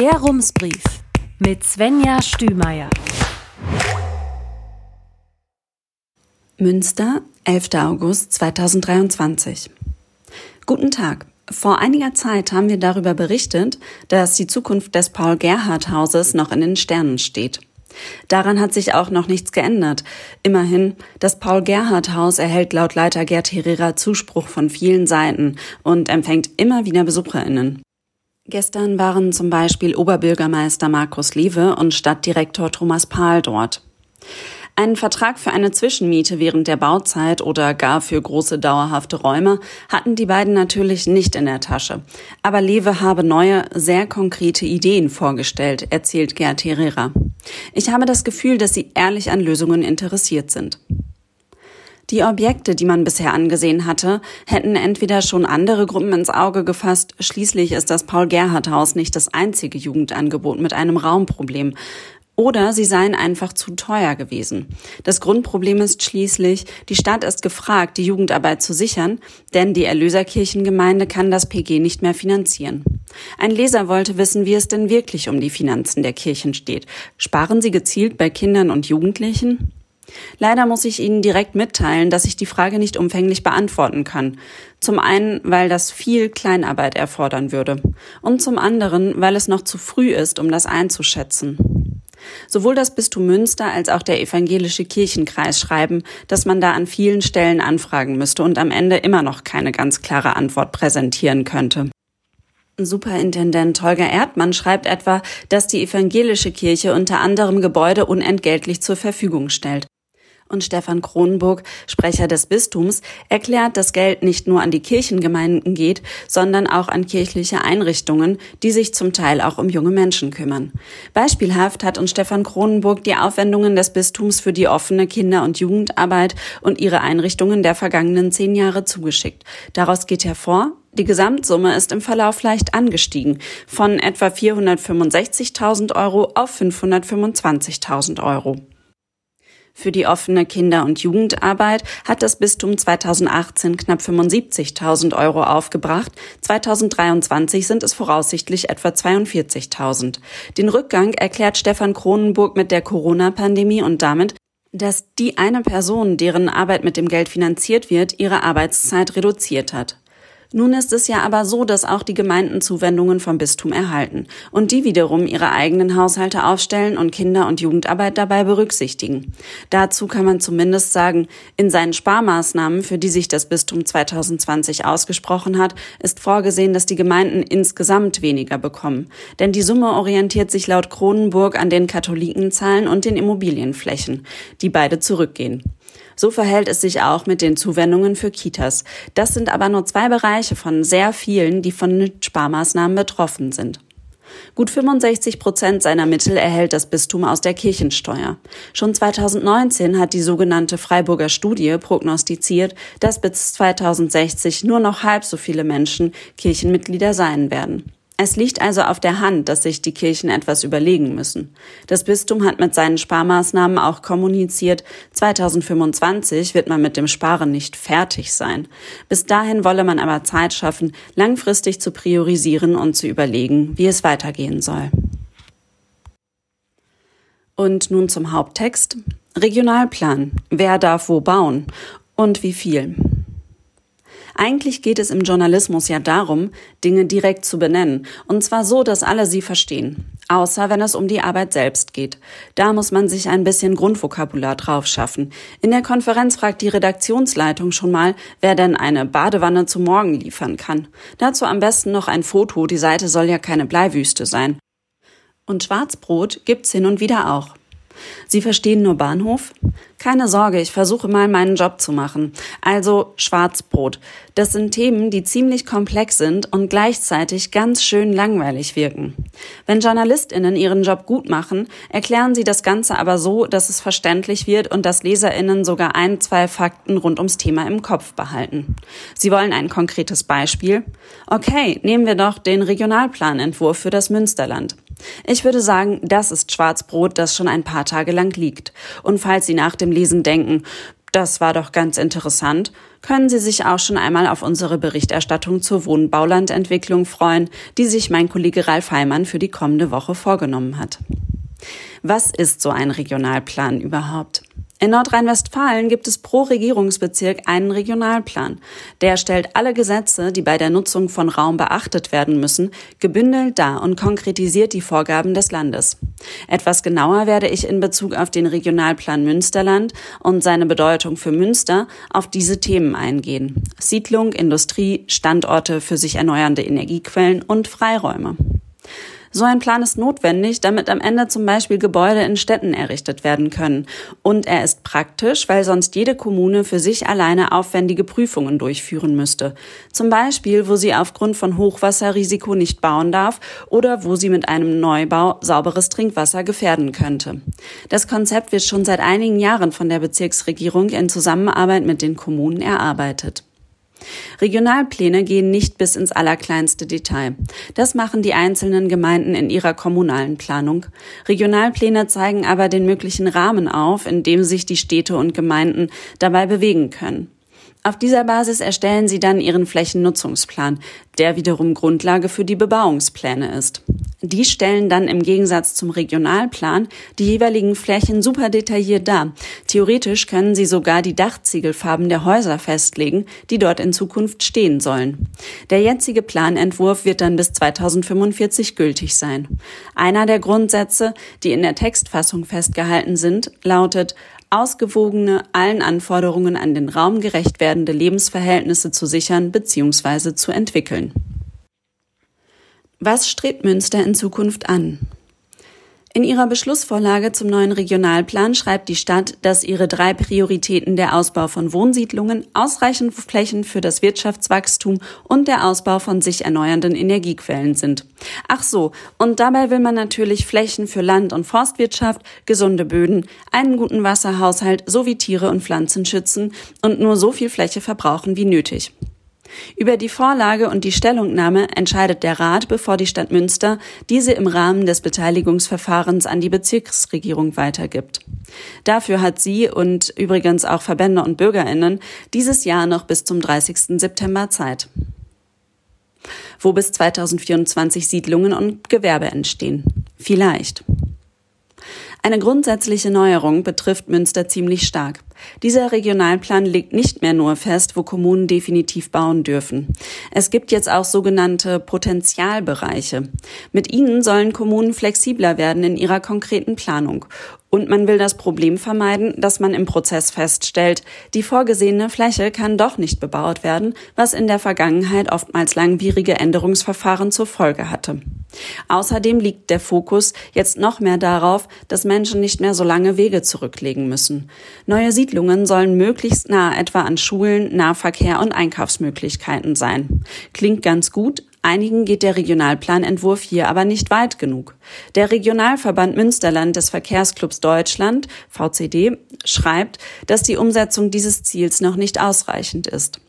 Der Rumsbrief mit Svenja Stümeier. Münster, 11. August 2023. Guten Tag. Vor einiger Zeit haben wir darüber berichtet, dass die Zukunft des Paul-Gerhardt-Hauses noch in den Sternen steht. Daran hat sich auch noch nichts geändert. Immerhin, das Paul-Gerhardt-Haus erhält laut Leiter Gerd Herrera Zuspruch von vielen Seiten und empfängt immer wieder BesucherInnen. Gestern waren zum Beispiel Oberbürgermeister Markus Liewe und Stadtdirektor Thomas Pahl dort. Einen Vertrag für eine Zwischenmiete während der Bauzeit oder gar für große dauerhafte Räume hatten die beiden natürlich nicht in der Tasche. Aber Lewe habe neue, sehr konkrete Ideen vorgestellt, erzählt Gerd Herrera. Ich habe das Gefühl, dass sie ehrlich an Lösungen interessiert sind. Die Objekte, die man bisher angesehen hatte, hätten entweder schon andere Gruppen ins Auge gefasst, schließlich ist das Paul-Gerhardt-Haus nicht das einzige Jugendangebot mit einem Raumproblem, oder sie seien einfach zu teuer gewesen. Das Grundproblem ist schließlich, die Stadt ist gefragt, die Jugendarbeit zu sichern, denn die Erlöserkirchengemeinde kann das PG nicht mehr finanzieren. Ein Leser wollte wissen, wie es denn wirklich um die Finanzen der Kirchen steht. Sparen sie gezielt bei Kindern und Jugendlichen? Leider muss ich Ihnen direkt mitteilen, dass ich die Frage nicht umfänglich beantworten kann. Zum einen, weil das viel Kleinarbeit erfordern würde und zum anderen, weil es noch zu früh ist, um das einzuschätzen. Sowohl das Bistum Münster als auch der evangelische Kirchenkreis schreiben, dass man da an vielen Stellen anfragen müsste und am Ende immer noch keine ganz klare Antwort präsentieren könnte. Superintendent Holger Erdmann schreibt etwa, dass die evangelische Kirche unter anderem Gebäude unentgeltlich zur Verfügung stellt. Und Stefan Kronenburg, Sprecher des Bistums, erklärt, dass Geld nicht nur an die Kirchengemeinden geht, sondern auch an kirchliche Einrichtungen, die sich zum Teil auch um junge Menschen kümmern. Beispielhaft hat uns Stefan Kronenburg die Aufwendungen des Bistums für die offene Kinder- und Jugendarbeit und ihre Einrichtungen der vergangenen zehn Jahre zugeschickt. Daraus geht hervor, die Gesamtsumme ist im Verlauf leicht angestiegen, von etwa 465.000 Euro auf 525.000 Euro. Für die offene Kinder- und Jugendarbeit hat das Bistum 2018 knapp 75.000 Euro aufgebracht. 2023 sind es voraussichtlich etwa 42.000. Den Rückgang erklärt Stefan Kronenburg mit der Corona-Pandemie und damit, dass die eine Person, deren Arbeit mit dem Geld finanziert wird, ihre Arbeitszeit reduziert hat. Nun ist es ja aber so, dass auch die Gemeinden Zuwendungen vom Bistum erhalten und die wiederum ihre eigenen Haushalte aufstellen und Kinder- und Jugendarbeit dabei berücksichtigen. Dazu kann man zumindest sagen, in seinen Sparmaßnahmen, für die sich das Bistum 2020 ausgesprochen hat, ist vorgesehen, dass die Gemeinden insgesamt weniger bekommen. Denn die Summe orientiert sich laut Kronenburg an den Katholikenzahlen und den Immobilienflächen, die beide zurückgehen. So verhält es sich auch mit den Zuwendungen für Kitas. Das sind aber nur zwei Bereiche von sehr vielen, die von Sparmaßnahmen betroffen sind. Gut 65 Prozent seiner Mittel erhält das Bistum aus der Kirchensteuer. Schon 2019 hat die sogenannte Freiburger Studie prognostiziert, dass bis 2060 nur noch halb so viele Menschen Kirchenmitglieder sein werden. Es liegt also auf der Hand, dass sich die Kirchen etwas überlegen müssen. Das Bistum hat mit seinen Sparmaßnahmen auch kommuniziert, 2025 wird man mit dem Sparen nicht fertig sein. Bis dahin wolle man aber Zeit schaffen, langfristig zu priorisieren und zu überlegen, wie es weitergehen soll. Und nun zum Haupttext. Regionalplan. Wer darf wo bauen? Und wie viel? Eigentlich geht es im Journalismus ja darum, Dinge direkt zu benennen, und zwar so, dass alle sie verstehen. Außer wenn es um die Arbeit selbst geht. Da muss man sich ein bisschen Grundvokabular drauf schaffen. In der Konferenz fragt die Redaktionsleitung schon mal, wer denn eine Badewanne zu morgen liefern kann. Dazu am besten noch ein Foto, die Seite soll ja keine Bleiwüste sein. Und Schwarzbrot gibt's hin und wieder auch. Sie verstehen nur Bahnhof? Keine Sorge, ich versuche mal meinen Job zu machen. Also Schwarzbrot. Das sind Themen, die ziemlich komplex sind und gleichzeitig ganz schön langweilig wirken. Wenn JournalistInnen ihren Job gut machen, erklären sie das Ganze aber so, dass es verständlich wird und dass LeserInnen sogar ein, zwei Fakten rund ums Thema im Kopf behalten. Sie wollen ein konkretes Beispiel? Okay, nehmen wir doch den Regionalplanentwurf für das Münsterland. Ich würde sagen, das ist Schwarzbrot, das schon ein paar Tage lang liegt. Und falls Sie nach dem Lesen denken, Das war doch ganz interessant. Können Sie sich auch schon einmal auf unsere Berichterstattung zur Wohnbaulandentwicklung freuen, die sich mein Kollege Ralf Heimann für die kommende Woche vorgenommen hat. Was ist so ein Regionalplan überhaupt? In Nordrhein-Westfalen gibt es pro Regierungsbezirk einen Regionalplan. Der stellt alle Gesetze, die bei der Nutzung von Raum beachtet werden müssen, gebündelt dar und konkretisiert die Vorgaben des Landes. Etwas genauer werde ich in Bezug auf den Regionalplan Münsterland und seine Bedeutung für Münster auf diese Themen eingehen. Siedlung, Industrie, Standorte für sich erneuernde Energiequellen und Freiräume. So ein Plan ist notwendig, damit am Ende zum Beispiel Gebäude in Städten errichtet werden können. Und er ist praktisch, weil sonst jede Kommune für sich alleine aufwendige Prüfungen durchführen müsste. Zum Beispiel, wo sie aufgrund von Hochwasserrisiko nicht bauen darf oder wo sie mit einem Neubau sauberes Trinkwasser gefährden könnte. Das Konzept wird schon seit einigen Jahren von der Bezirksregierung in Zusammenarbeit mit den Kommunen erarbeitet. Regionalpläne gehen nicht bis ins allerkleinste Detail. Das machen die einzelnen Gemeinden in ihrer kommunalen Planung. Regionalpläne zeigen aber den möglichen Rahmen auf, in dem sich die Städte und Gemeinden dabei bewegen können. Auf dieser Basis erstellen sie dann ihren Flächennutzungsplan, der wiederum Grundlage für die Bebauungspläne ist. Die stellen dann im Gegensatz zum Regionalplan die jeweiligen Flächen super detailliert dar. Theoretisch können sie sogar die Dachziegelfarben der Häuser festlegen, die dort in Zukunft stehen sollen. Der jetzige Planentwurf wird dann bis 2045 gültig sein. Einer der Grundsätze, die in der Textfassung festgehalten sind, lautet ausgewogene, allen Anforderungen an den Raum gerecht werdende Lebensverhältnisse zu sichern bzw. zu entwickeln. Was strebt Münster in Zukunft an? In ihrer Beschlussvorlage zum neuen Regionalplan schreibt die Stadt, dass ihre drei Prioritäten der Ausbau von Wohnsiedlungen, ausreichend Flächen für das Wirtschaftswachstum und der Ausbau von sich erneuernden Energiequellen sind. Ach so, und dabei will man natürlich Flächen für Land- und Forstwirtschaft, gesunde Böden, einen guten Wasserhaushalt sowie Tiere und Pflanzen schützen und nur so viel Fläche verbrauchen wie nötig. Über die Vorlage und die Stellungnahme entscheidet der Rat, bevor die Stadt Münster diese im Rahmen des Beteiligungsverfahrens an die Bezirksregierung weitergibt. Dafür hat sie und übrigens auch Verbände und Bürgerinnen dieses Jahr noch bis zum 30. September Zeit wo bis 2024 Siedlungen und Gewerbe entstehen. Vielleicht. Eine grundsätzliche Neuerung betrifft Münster ziemlich stark. Dieser Regionalplan legt nicht mehr nur fest, wo Kommunen definitiv bauen dürfen. Es gibt jetzt auch sogenannte Potentialbereiche. Mit ihnen sollen Kommunen flexibler werden in ihrer konkreten Planung und man will das Problem vermeiden, dass man im Prozess feststellt, die vorgesehene Fläche kann doch nicht bebaut werden, was in der Vergangenheit oftmals langwierige Änderungsverfahren zur Folge hatte. Außerdem liegt der Fokus jetzt noch mehr darauf, dass Menschen nicht mehr so lange Wege zurücklegen müssen. Neue Siedlungen sollen möglichst nah etwa an Schulen, Nahverkehr und Einkaufsmöglichkeiten sein. Klingt ganz gut, Einigen geht der Regionalplanentwurf hier aber nicht weit genug. Der Regionalverband Münsterland des Verkehrsclubs Deutschland, VCD, schreibt, dass die Umsetzung dieses Ziels noch nicht ausreichend ist.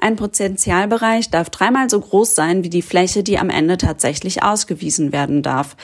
Ein Potentialbereich darf dreimal so groß sein wie die Fläche, die am Ende tatsächlich ausgewiesen werden darf.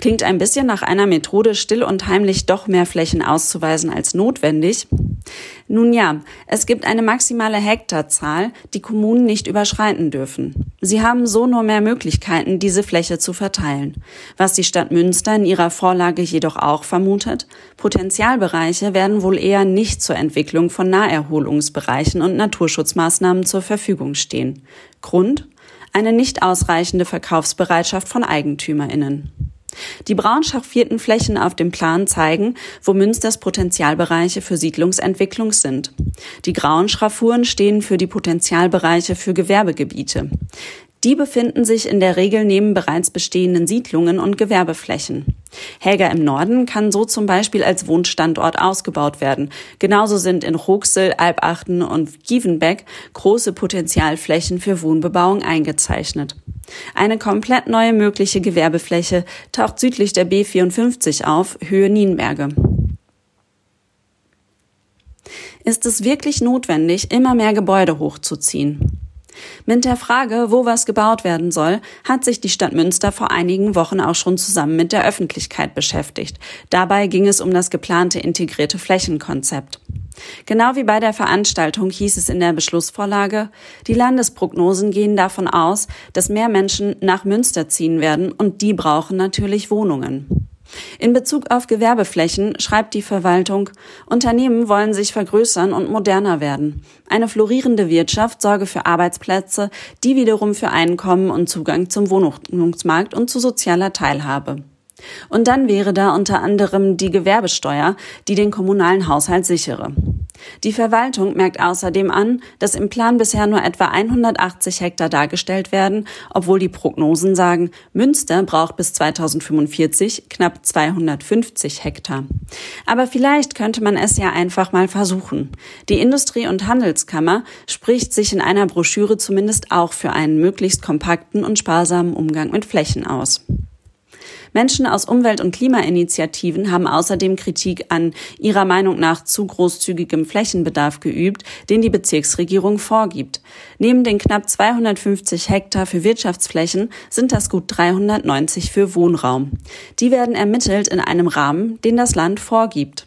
Klingt ein bisschen nach einer Methode, still und heimlich doch mehr Flächen auszuweisen als notwendig. Nun ja, es gibt eine maximale Hektarzahl, die Kommunen nicht überschreiten dürfen. Sie haben so nur mehr Möglichkeiten, diese Fläche zu verteilen. Was die Stadt Münster in ihrer Vorlage jedoch auch vermutet, Potenzialbereiche werden wohl eher nicht zur Entwicklung von Naherholungsbereichen und Naturschutzmaßnahmen zur Verfügung stehen. Grund? Eine nicht ausreichende Verkaufsbereitschaft von Eigentümerinnen. Die braun schaffierten Flächen auf dem Plan zeigen, wo Münsters Potenzialbereiche für Siedlungsentwicklung sind. Die grauen Schraffuren stehen für die Potenzialbereiche für Gewerbegebiete. Die befinden sich in der Regel neben bereits bestehenden Siedlungen und Gewerbeflächen. Helga im Norden kann so zum Beispiel als Wohnstandort ausgebaut werden. Genauso sind in Ruxel, Albachten und Gievenbeck große Potenzialflächen für Wohnbebauung eingezeichnet. Eine komplett neue mögliche Gewerbefläche taucht südlich der B54 auf, Höhe Nienberge. Ist es wirklich notwendig, immer mehr Gebäude hochzuziehen? Mit der Frage, wo was gebaut werden soll, hat sich die Stadt Münster vor einigen Wochen auch schon zusammen mit der Öffentlichkeit beschäftigt. Dabei ging es um das geplante integrierte Flächenkonzept. Genau wie bei der Veranstaltung hieß es in der Beschlussvorlage, die Landesprognosen gehen davon aus, dass mehr Menschen nach Münster ziehen werden und die brauchen natürlich Wohnungen. In Bezug auf Gewerbeflächen schreibt die Verwaltung, Unternehmen wollen sich vergrößern und moderner werden. Eine florierende Wirtschaft sorge für Arbeitsplätze, die wiederum für Einkommen und Zugang zum Wohnungsmarkt und zu sozialer Teilhabe. Und dann wäre da unter anderem die Gewerbesteuer, die den kommunalen Haushalt sichere. Die Verwaltung merkt außerdem an, dass im Plan bisher nur etwa 180 Hektar dargestellt werden, obwohl die Prognosen sagen, Münster braucht bis 2045 knapp 250 Hektar. Aber vielleicht könnte man es ja einfach mal versuchen. Die Industrie- und Handelskammer spricht sich in einer Broschüre zumindest auch für einen möglichst kompakten und sparsamen Umgang mit Flächen aus. Menschen aus Umwelt- und Klimainitiativen haben außerdem Kritik an ihrer Meinung nach zu großzügigem Flächenbedarf geübt, den die Bezirksregierung vorgibt. Neben den knapp 250 Hektar für Wirtschaftsflächen sind das gut 390 für Wohnraum. Die werden ermittelt in einem Rahmen, den das Land vorgibt.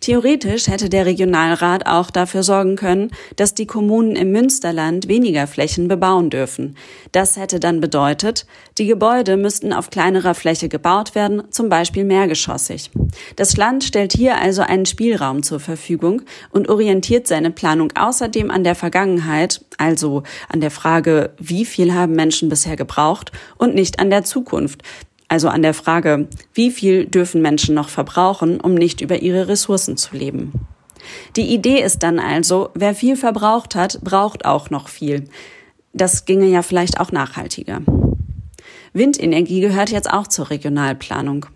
Theoretisch hätte der Regionalrat auch dafür sorgen können, dass die Kommunen im Münsterland weniger Flächen bebauen dürfen. Das hätte dann bedeutet, die Gebäude müssten auf kleinerer Fläche gebaut werden, zum Beispiel mehrgeschossig. Das Land stellt hier also einen Spielraum zur Verfügung und orientiert seine Planung außerdem an der Vergangenheit, also an der Frage, wie viel haben Menschen bisher gebraucht und nicht an der Zukunft, also an der Frage, wie viel dürfen Menschen noch verbrauchen, um nicht über ihre Ressourcen zu leben. Die Idee ist dann also, wer viel verbraucht hat, braucht auch noch viel. Das ginge ja vielleicht auch nachhaltiger. Windenergie gehört jetzt auch zur Regionalplanung.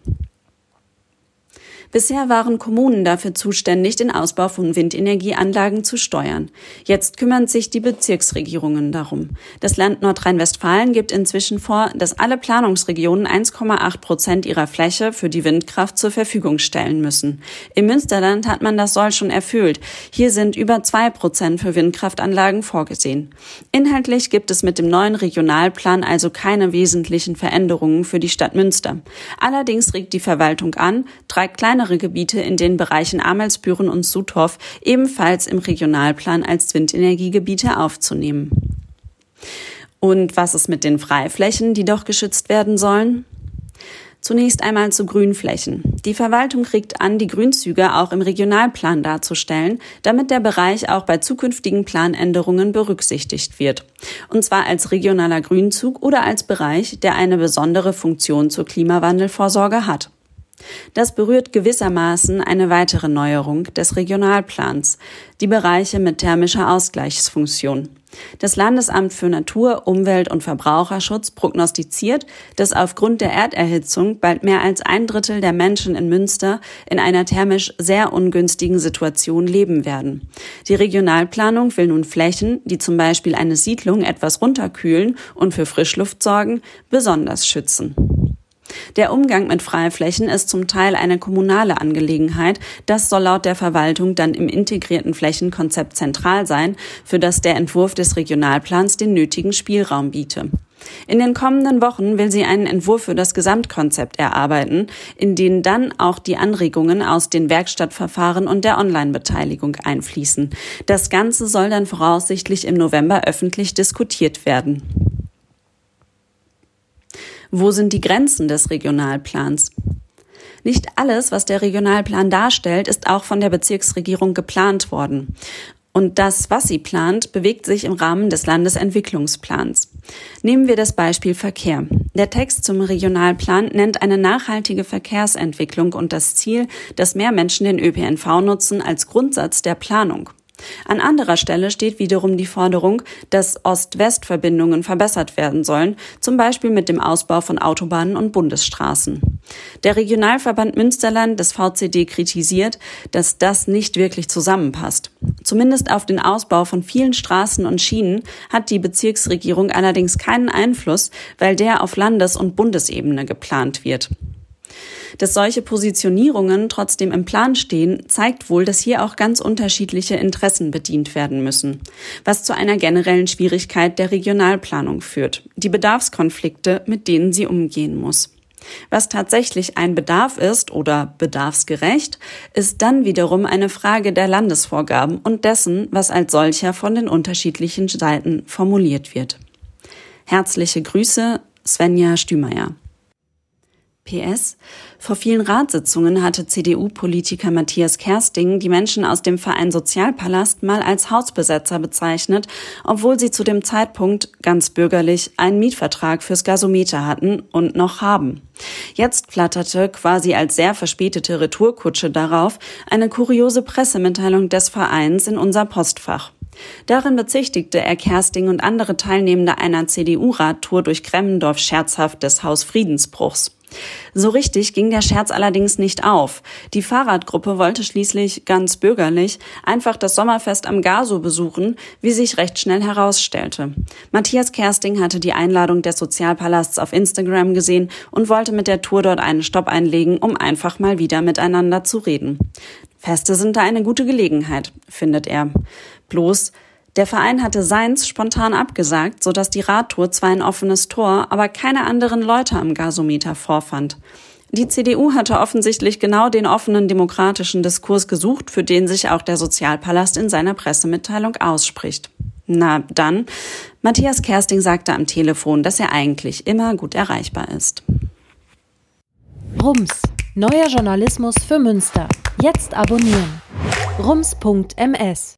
Bisher waren Kommunen dafür zuständig, den Ausbau von Windenergieanlagen zu steuern. Jetzt kümmern sich die Bezirksregierungen darum. Das Land Nordrhein-Westfalen gibt inzwischen vor, dass alle Planungsregionen 1,8 Prozent ihrer Fläche für die Windkraft zur Verfügung stellen müssen. Im Münsterland hat man das Soll schon erfüllt. Hier sind über zwei Prozent für Windkraftanlagen vorgesehen. Inhaltlich gibt es mit dem neuen Regionalplan also keine wesentlichen Veränderungen für die Stadt Münster. Allerdings regt die Verwaltung an, drei kleine kleinere Gebiete in den Bereichen Amelsbüren und Suthoff ebenfalls im Regionalplan als Windenergiegebiete aufzunehmen. Und was ist mit den Freiflächen, die doch geschützt werden sollen? Zunächst einmal zu Grünflächen. Die Verwaltung regt an, die Grünzüge auch im Regionalplan darzustellen, damit der Bereich auch bei zukünftigen Planänderungen berücksichtigt wird. Und zwar als regionaler Grünzug oder als Bereich, der eine besondere Funktion zur Klimawandelvorsorge hat. Das berührt gewissermaßen eine weitere Neuerung des Regionalplans, die Bereiche mit thermischer Ausgleichsfunktion. Das Landesamt für Natur, Umwelt und Verbraucherschutz prognostiziert, dass aufgrund der Erderhitzung bald mehr als ein Drittel der Menschen in Münster in einer thermisch sehr ungünstigen Situation leben werden. Die Regionalplanung will nun Flächen, die zum Beispiel eine Siedlung etwas runterkühlen und für Frischluft sorgen, besonders schützen. Der Umgang mit Freiflächen ist zum Teil eine kommunale Angelegenheit. Das soll laut der Verwaltung dann im integrierten Flächenkonzept zentral sein, für das der Entwurf des Regionalplans den nötigen Spielraum biete. In den kommenden Wochen will sie einen Entwurf für das Gesamtkonzept erarbeiten, in den dann auch die Anregungen aus den Werkstattverfahren und der Online-Beteiligung einfließen. Das Ganze soll dann voraussichtlich im November öffentlich diskutiert werden. Wo sind die Grenzen des Regionalplans? Nicht alles, was der Regionalplan darstellt, ist auch von der Bezirksregierung geplant worden. Und das, was sie plant, bewegt sich im Rahmen des Landesentwicklungsplans. Nehmen wir das Beispiel Verkehr. Der Text zum Regionalplan nennt eine nachhaltige Verkehrsentwicklung und das Ziel, dass mehr Menschen den ÖPNV nutzen, als Grundsatz der Planung. An anderer Stelle steht wiederum die Forderung, dass Ost-West-Verbindungen verbessert werden sollen, zum Beispiel mit dem Ausbau von Autobahnen und Bundesstraßen. Der Regionalverband Münsterland des VCD kritisiert, dass das nicht wirklich zusammenpasst. Zumindest auf den Ausbau von vielen Straßen und Schienen hat die Bezirksregierung allerdings keinen Einfluss, weil der auf Landes- und Bundesebene geplant wird. Dass solche Positionierungen trotzdem im Plan stehen, zeigt wohl, dass hier auch ganz unterschiedliche Interessen bedient werden müssen, was zu einer generellen Schwierigkeit der Regionalplanung führt, die Bedarfskonflikte, mit denen sie umgehen muss. Was tatsächlich ein Bedarf ist oder bedarfsgerecht, ist dann wiederum eine Frage der Landesvorgaben und dessen, was als solcher von den unterschiedlichen Seiten formuliert wird. Herzliche Grüße, Svenja Stümeier. PS. Vor vielen Ratssitzungen hatte CDU-Politiker Matthias Kersting die Menschen aus dem Verein Sozialpalast mal als Hausbesetzer bezeichnet, obwohl sie zu dem Zeitpunkt ganz bürgerlich einen Mietvertrag fürs Gasometer hatten und noch haben. Jetzt flatterte quasi als sehr verspätete Retourkutsche darauf eine kuriose Pressemitteilung des Vereins in unser Postfach. Darin bezichtigte er Kersting und andere Teilnehmende einer CDU-Radtour durch Kremmendorf scherzhaft des Hausfriedensbruchs. So richtig ging der Scherz allerdings nicht auf. Die Fahrradgruppe wollte schließlich ganz bürgerlich einfach das Sommerfest am Gaso besuchen, wie sich recht schnell herausstellte. Matthias Kersting hatte die Einladung des Sozialpalasts auf Instagram gesehen und wollte mit der Tour dort einen Stopp einlegen, um einfach mal wieder miteinander zu reden. Feste sind da eine gute Gelegenheit, findet er. Bloß, der Verein hatte seins spontan abgesagt, sodass die Radtour zwar ein offenes Tor, aber keine anderen Leute am Gasometer vorfand. Die CDU hatte offensichtlich genau den offenen demokratischen Diskurs gesucht, für den sich auch der Sozialpalast in seiner Pressemitteilung ausspricht. Na dann, Matthias Kersting sagte am Telefon, dass er eigentlich immer gut erreichbar ist. Rums, neuer Journalismus für Münster. Jetzt abonnieren. rums.ms